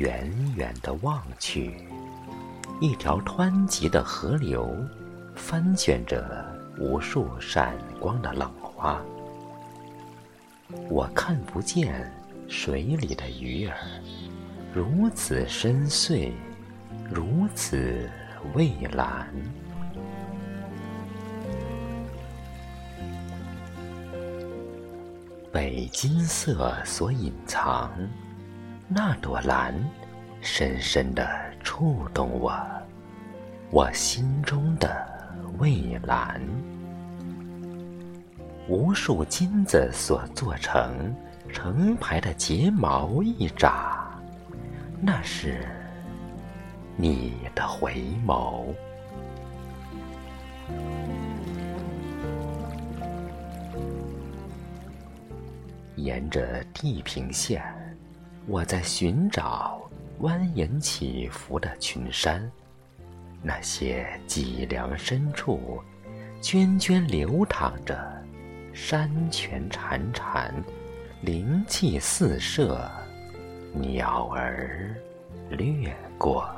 远远的望去，一条湍急的河流，翻卷着无数闪光的浪花。我看不见水里的鱼儿，如此深邃，如此蔚蓝。被金色所隐藏，那朵蓝，深深地触动我，我心中的蔚蓝。无数金子所做成成排的睫毛一眨，那是你的回眸。沿着地平线，我在寻找蜿蜒起伏的群山，那些脊梁深处涓涓流淌着山泉潺潺，灵气四射，鸟儿掠过。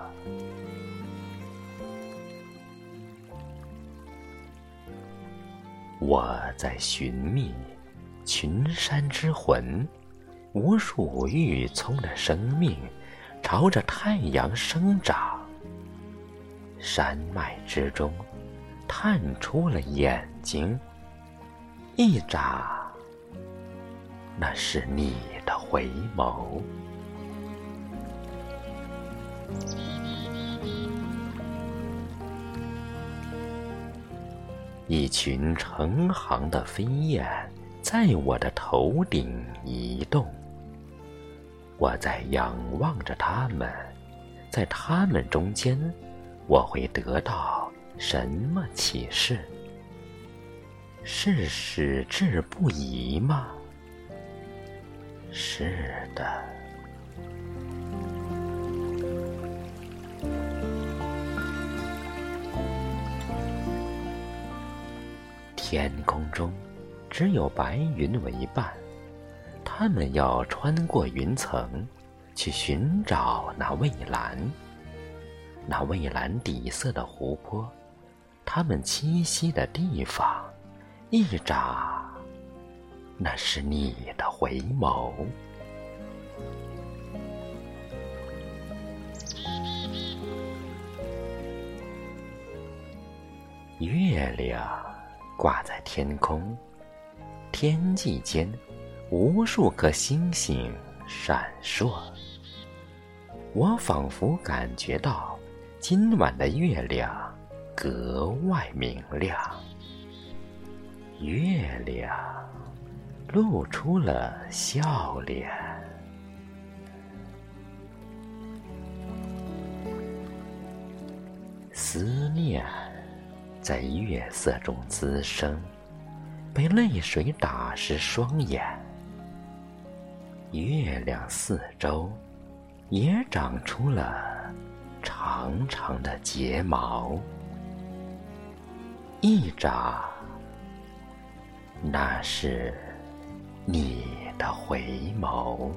我在寻觅。群山之魂，无数郁葱的生命，朝着太阳生长。山脉之中，探出了眼睛，一眨，那是你的回眸。一群成行的飞燕。在我的头顶移动，我在仰望着他们，在他们中间，我会得到什么启示？是矢志不移吗？是的。天空中。只有白云为伴，他们要穿过云层，去寻找那蔚蓝。那蔚蓝底色的湖泊，他们栖息的地方，一眨，那是你的回眸。月亮挂在天空。天际间，无数颗星星闪烁。我仿佛感觉到，今晚的月亮格外明亮。月亮露出了笑脸，思念在月色中滋生。被泪水打湿双眼，月亮四周也长出了长长的睫毛，一眨，那是你的回眸。